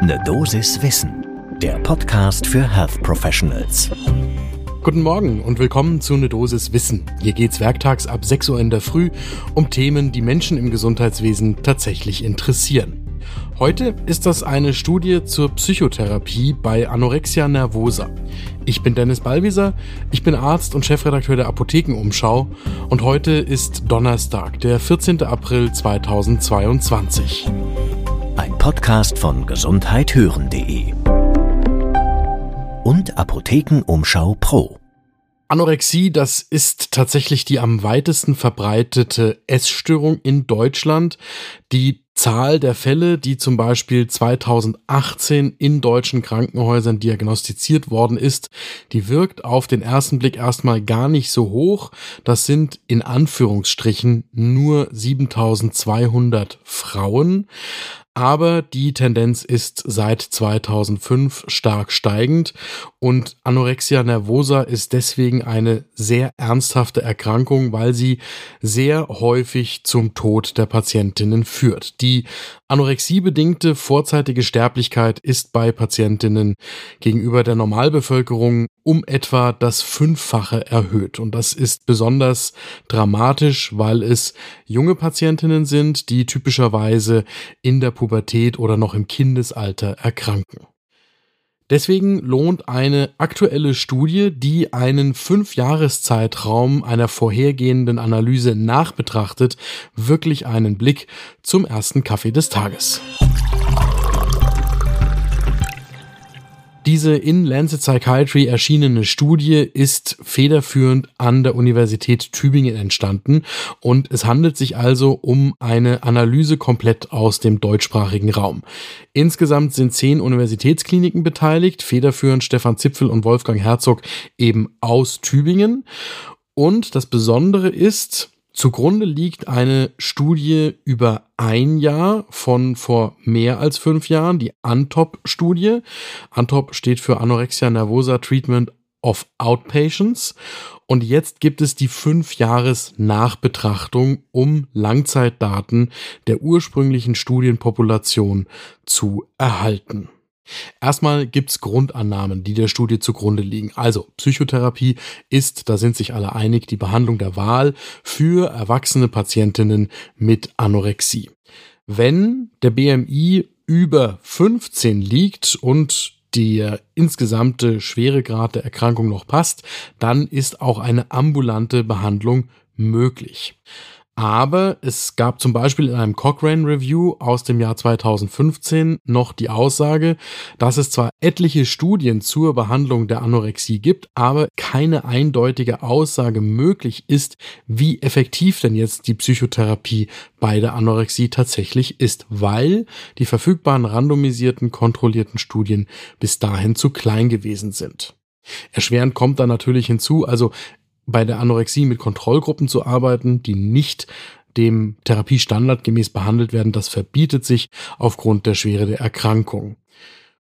Ne Dosis Wissen, der Podcast für Health Professionals. Guten Morgen und willkommen zu Ne Dosis Wissen. Hier geht's werktags ab 6 Uhr in der Früh um Themen, die Menschen im Gesundheitswesen tatsächlich interessieren. Heute ist das eine Studie zur Psychotherapie bei Anorexia nervosa. Ich bin Dennis Ballwieser, ich bin Arzt und Chefredakteur der Apothekenumschau und heute ist Donnerstag, der 14. April 2022. Podcast von gesundheithören.de und Apothekenumschau Pro. Anorexie, das ist tatsächlich die am weitesten verbreitete Essstörung in Deutschland. Die Zahl der Fälle, die zum Beispiel 2018 in deutschen Krankenhäusern diagnostiziert worden ist, die wirkt auf den ersten Blick erstmal gar nicht so hoch. Das sind in Anführungsstrichen nur 7200 Frauen aber die Tendenz ist seit 2005 stark steigend und Anorexia nervosa ist deswegen eine sehr ernsthafte Erkrankung, weil sie sehr häufig zum Tod der Patientinnen führt. Die anorexiebedingte vorzeitige Sterblichkeit ist bei Patientinnen gegenüber der Normalbevölkerung um etwa das Fünffache erhöht. Und das ist besonders dramatisch, weil es junge Patientinnen sind, die typischerweise in der Pubertät oder noch im Kindesalter erkranken. Deswegen lohnt eine aktuelle Studie, die einen Fünfjahreszeitraum einer vorhergehenden Analyse nachbetrachtet, wirklich einen Blick zum ersten Kaffee des Tages. Diese in Lancet Psychiatry erschienene Studie ist federführend an der Universität Tübingen entstanden und es handelt sich also um eine Analyse komplett aus dem deutschsprachigen Raum. Insgesamt sind zehn Universitätskliniken beteiligt, federführend Stefan Zipfel und Wolfgang Herzog eben aus Tübingen. Und das Besondere ist, Zugrunde liegt eine Studie über ein Jahr von vor mehr als fünf Jahren, die ANTOP-Studie. ANTOP steht für Anorexia Nervosa Treatment of Outpatients. Und jetzt gibt es die fünf Jahres Nachbetrachtung, um Langzeitdaten der ursprünglichen Studienpopulation zu erhalten. Erstmal gibt's Grundannahmen, die der Studie zugrunde liegen. Also Psychotherapie ist, da sind sich alle einig, die Behandlung der Wahl für erwachsene Patientinnen mit Anorexie. Wenn der BMI über 15 liegt und der insgesamte Schweregrad der Erkrankung noch passt, dann ist auch eine ambulante Behandlung möglich. Aber es gab zum Beispiel in einem Cochrane Review aus dem Jahr 2015 noch die Aussage, dass es zwar etliche Studien zur Behandlung der Anorexie gibt, aber keine eindeutige Aussage möglich ist, wie effektiv denn jetzt die Psychotherapie bei der Anorexie tatsächlich ist, weil die verfügbaren randomisierten, kontrollierten Studien bis dahin zu klein gewesen sind. Erschwerend kommt dann natürlich hinzu, also bei der Anorexie mit Kontrollgruppen zu arbeiten, die nicht dem Therapiestandard gemäß behandelt werden, das verbietet sich aufgrund der Schwere der Erkrankung.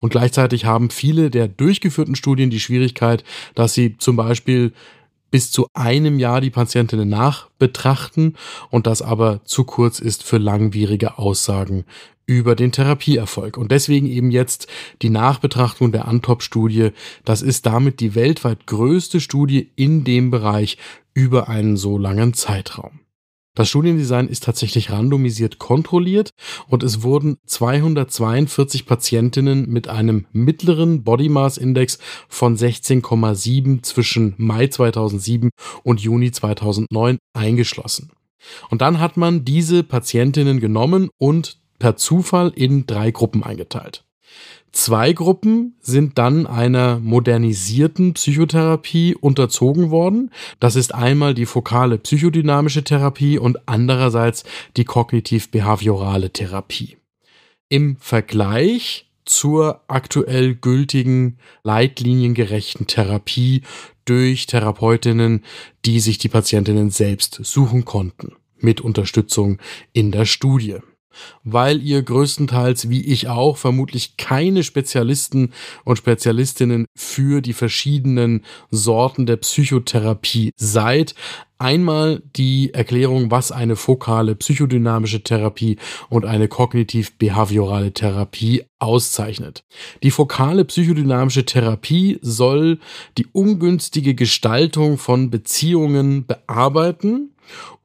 Und gleichzeitig haben viele der durchgeführten Studien die Schwierigkeit, dass sie zum Beispiel bis zu einem Jahr die Patientinnen nachbetrachten und das aber zu kurz ist für langwierige Aussagen über den Therapieerfolg. Und deswegen eben jetzt die Nachbetrachtung der Antop-Studie. Das ist damit die weltweit größte Studie in dem Bereich über einen so langen Zeitraum. Das Studiendesign ist tatsächlich randomisiert kontrolliert und es wurden 242 Patientinnen mit einem mittleren Body Mass Index von 16,7 zwischen Mai 2007 und Juni 2009 eingeschlossen. Und dann hat man diese Patientinnen genommen und per Zufall in drei Gruppen eingeteilt. Zwei Gruppen sind dann einer modernisierten Psychotherapie unterzogen worden. Das ist einmal die fokale psychodynamische Therapie und andererseits die kognitiv-behaviorale Therapie. Im Vergleich zur aktuell gültigen leitliniengerechten Therapie durch Therapeutinnen, die sich die Patientinnen selbst suchen konnten, mit Unterstützung in der Studie. Weil ihr größtenteils, wie ich auch, vermutlich keine Spezialisten und Spezialistinnen für die verschiedenen Sorten der Psychotherapie seid. Einmal die Erklärung, was eine fokale psychodynamische Therapie und eine kognitiv-behaviorale Therapie auszeichnet. Die fokale psychodynamische Therapie soll die ungünstige Gestaltung von Beziehungen bearbeiten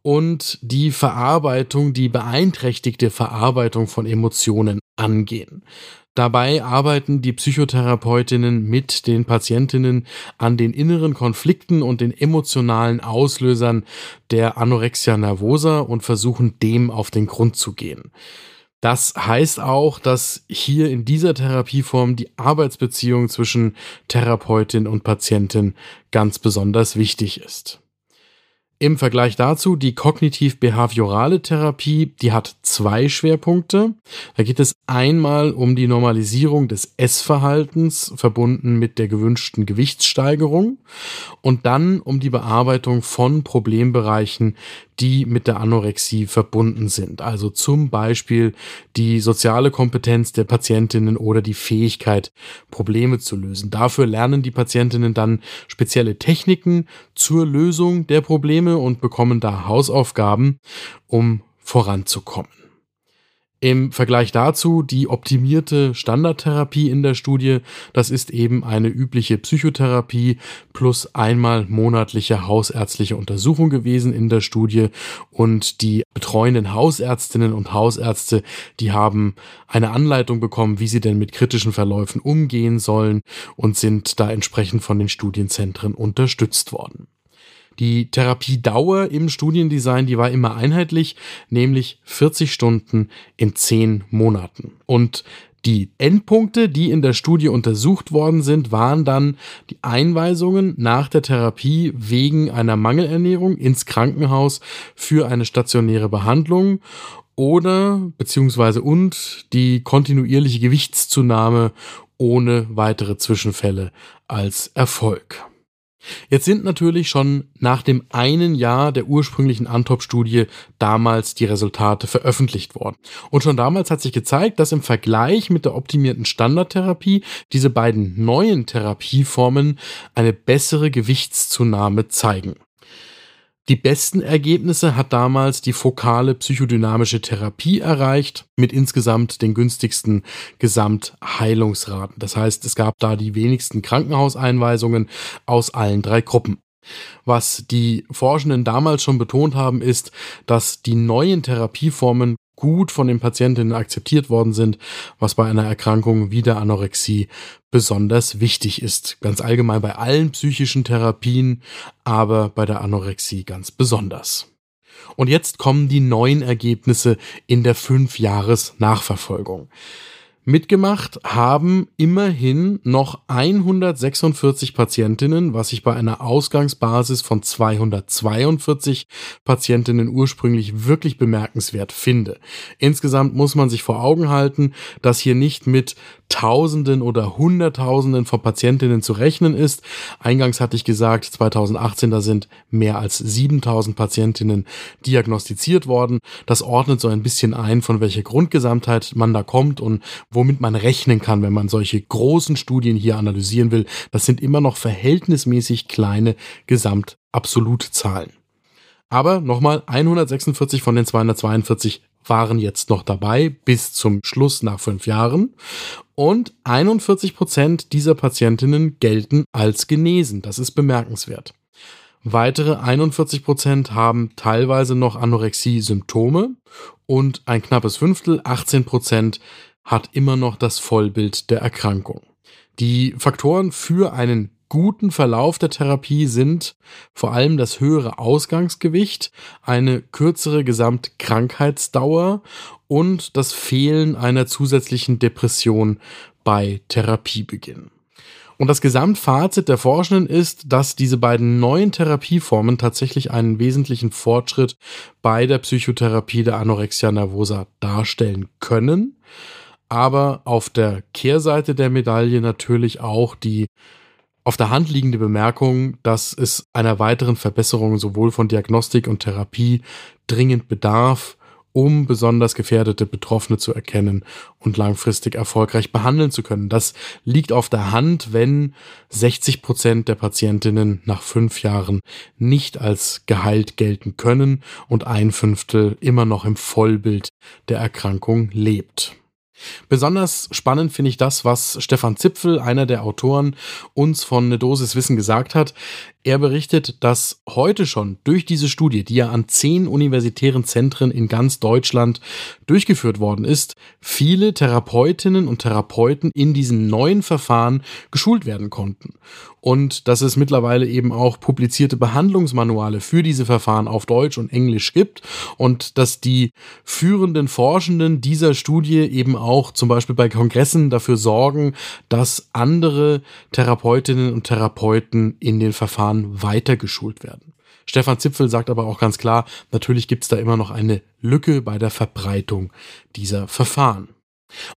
und die Verarbeitung, die beeinträchtigte Verarbeitung von Emotionen angehen. Dabei arbeiten die Psychotherapeutinnen mit den Patientinnen an den inneren Konflikten und den emotionalen Auslösern der Anorexia nervosa und versuchen dem auf den Grund zu gehen. Das heißt auch, dass hier in dieser Therapieform die Arbeitsbeziehung zwischen Therapeutin und Patientin ganz besonders wichtig ist. Im Vergleich dazu die kognitiv-behaviorale Therapie, die hat zwei Schwerpunkte. Da geht es einmal um die Normalisierung des Essverhaltens verbunden mit der gewünschten Gewichtssteigerung und dann um die Bearbeitung von Problembereichen, die mit der Anorexie verbunden sind. Also zum Beispiel die soziale Kompetenz der Patientinnen oder die Fähigkeit, Probleme zu lösen. Dafür lernen die Patientinnen dann spezielle Techniken zur Lösung der Probleme und bekommen da Hausaufgaben, um voranzukommen. Im Vergleich dazu die optimierte Standardtherapie in der Studie, das ist eben eine übliche Psychotherapie plus einmal monatliche hausärztliche Untersuchung gewesen in der Studie und die betreuenden Hausärztinnen und Hausärzte, die haben eine Anleitung bekommen, wie sie denn mit kritischen Verläufen umgehen sollen und sind da entsprechend von den Studienzentren unterstützt worden. Die Therapiedauer im Studiendesign, die war immer einheitlich, nämlich 40 Stunden in 10 Monaten. Und die Endpunkte, die in der Studie untersucht worden sind, waren dann die Einweisungen nach der Therapie wegen einer Mangelernährung ins Krankenhaus für eine stationäre Behandlung oder beziehungsweise und die kontinuierliche Gewichtszunahme ohne weitere Zwischenfälle als Erfolg. Jetzt sind natürlich schon nach dem einen Jahr der ursprünglichen Antop-Studie damals die Resultate veröffentlicht worden. Und schon damals hat sich gezeigt, dass im Vergleich mit der optimierten Standardtherapie diese beiden neuen Therapieformen eine bessere Gewichtszunahme zeigen. Die besten Ergebnisse hat damals die fokale psychodynamische Therapie erreicht, mit insgesamt den günstigsten Gesamtheilungsraten. Das heißt, es gab da die wenigsten Krankenhauseinweisungen aus allen drei Gruppen. Was die Forschenden damals schon betont haben, ist, dass die neuen Therapieformen gut von den Patientinnen akzeptiert worden sind, was bei einer Erkrankung wie der Anorexie besonders wichtig ist. Ganz allgemein bei allen psychischen Therapien, aber bei der Anorexie ganz besonders. Und jetzt kommen die neuen Ergebnisse in der 5-Jahres-Nachverfolgung. Mitgemacht haben immerhin noch 146 Patientinnen, was ich bei einer Ausgangsbasis von 242 Patientinnen ursprünglich wirklich bemerkenswert finde. Insgesamt muss man sich vor Augen halten, dass hier nicht mit Tausenden oder Hunderttausenden von Patientinnen zu rechnen ist. Eingangs hatte ich gesagt, 2018 da sind mehr als 7000 Patientinnen diagnostiziert worden. Das ordnet so ein bisschen ein, von welcher Grundgesamtheit man da kommt und womit man rechnen kann, wenn man solche großen Studien hier analysieren will. Das sind immer noch verhältnismäßig kleine Gesamtabsolutzahlen. Aber nochmal 146 von den 242 waren jetzt noch dabei bis zum Schluss nach fünf Jahren. Und 41 Prozent dieser Patientinnen gelten als genesen. Das ist bemerkenswert. Weitere 41 Prozent haben teilweise noch Anorexie-Symptome und ein knappes Fünftel, 18 Prozent, hat immer noch das Vollbild der Erkrankung. Die Faktoren für einen guten Verlauf der Therapie sind vor allem das höhere Ausgangsgewicht, eine kürzere Gesamtkrankheitsdauer und das Fehlen einer zusätzlichen Depression bei Therapiebeginn. Und das Gesamtfazit der Forschenden ist, dass diese beiden neuen Therapieformen tatsächlich einen wesentlichen Fortschritt bei der Psychotherapie der Anorexia nervosa darstellen können. Aber auf der Kehrseite der Medaille natürlich auch die auf der Hand liegende Bemerkung, dass es einer weiteren Verbesserung sowohl von Diagnostik und Therapie dringend bedarf um besonders gefährdete Betroffene zu erkennen und langfristig erfolgreich behandeln zu können. Das liegt auf der Hand, wenn 60 Prozent der Patientinnen nach fünf Jahren nicht als geheilt gelten können und ein Fünftel immer noch im Vollbild der Erkrankung lebt. Besonders spannend finde ich das, was Stefan Zipfel, einer der Autoren, uns von eine Dosis Wissen gesagt hat. Er berichtet, dass heute schon durch diese Studie, die ja an zehn universitären Zentren in ganz Deutschland durchgeführt worden ist, viele Therapeutinnen und Therapeuten in diesen neuen Verfahren geschult werden konnten. Und dass es mittlerweile eben auch publizierte Behandlungsmanuale für diese Verfahren auf Deutsch und Englisch gibt und dass die führenden Forschenden dieser Studie eben auch zum Beispiel bei Kongressen dafür sorgen, dass andere Therapeutinnen und Therapeuten in den Verfahren weitergeschult werden. Stefan Zipfel sagt aber auch ganz klar, natürlich gibt es da immer noch eine Lücke bei der Verbreitung dieser Verfahren.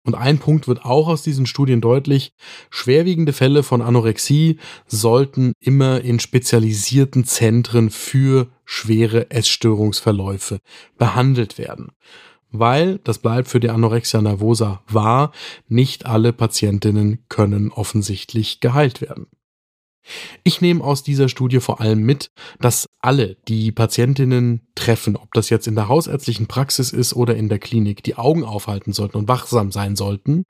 Und ein Punkt wird auch aus diesen Studien deutlich, schwerwiegende Fälle von Anorexie sollten immer in spezialisierten Zentren für schwere Essstörungsverläufe behandelt werden. Weil, das bleibt für die Anorexia nervosa wahr, nicht alle Patientinnen können offensichtlich geheilt werden. Ich nehme aus dieser Studie vor allem mit, dass alle, die Patientinnen treffen, ob das jetzt in der hausärztlichen Praxis ist oder in der Klinik, die Augen aufhalten sollten und wachsam sein sollten,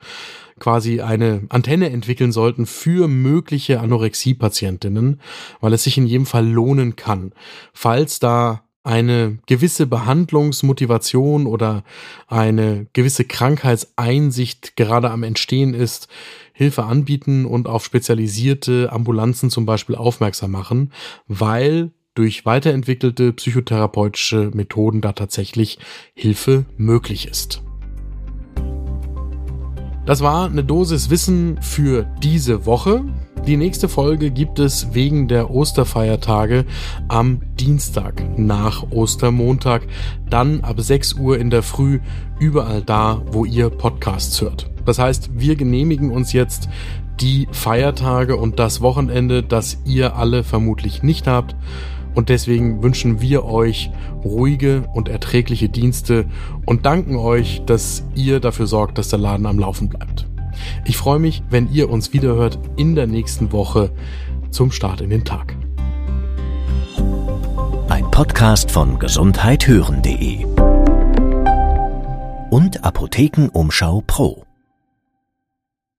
quasi eine Antenne entwickeln sollten für mögliche Anorexie-Patientinnen, weil es sich in jedem Fall lohnen kann, falls da eine gewisse Behandlungsmotivation oder eine gewisse Krankheitseinsicht gerade am Entstehen ist, Hilfe anbieten und auf spezialisierte Ambulanzen zum Beispiel aufmerksam machen, weil durch weiterentwickelte psychotherapeutische Methoden da tatsächlich Hilfe möglich ist. Das war eine Dosis Wissen für diese Woche. Die nächste Folge gibt es wegen der Osterfeiertage am Dienstag nach Ostermontag, dann ab 6 Uhr in der Früh überall da, wo ihr Podcasts hört. Das heißt, wir genehmigen uns jetzt die Feiertage und das Wochenende, das ihr alle vermutlich nicht habt. Und deswegen wünschen wir euch ruhige und erträgliche Dienste und danken euch, dass ihr dafür sorgt, dass der Laden am Laufen bleibt. Ich freue mich, wenn ihr uns wiederhört in der nächsten Woche zum Start in den Tag. Ein Podcast von gesundheithören.de und Apothekenumschau Pro.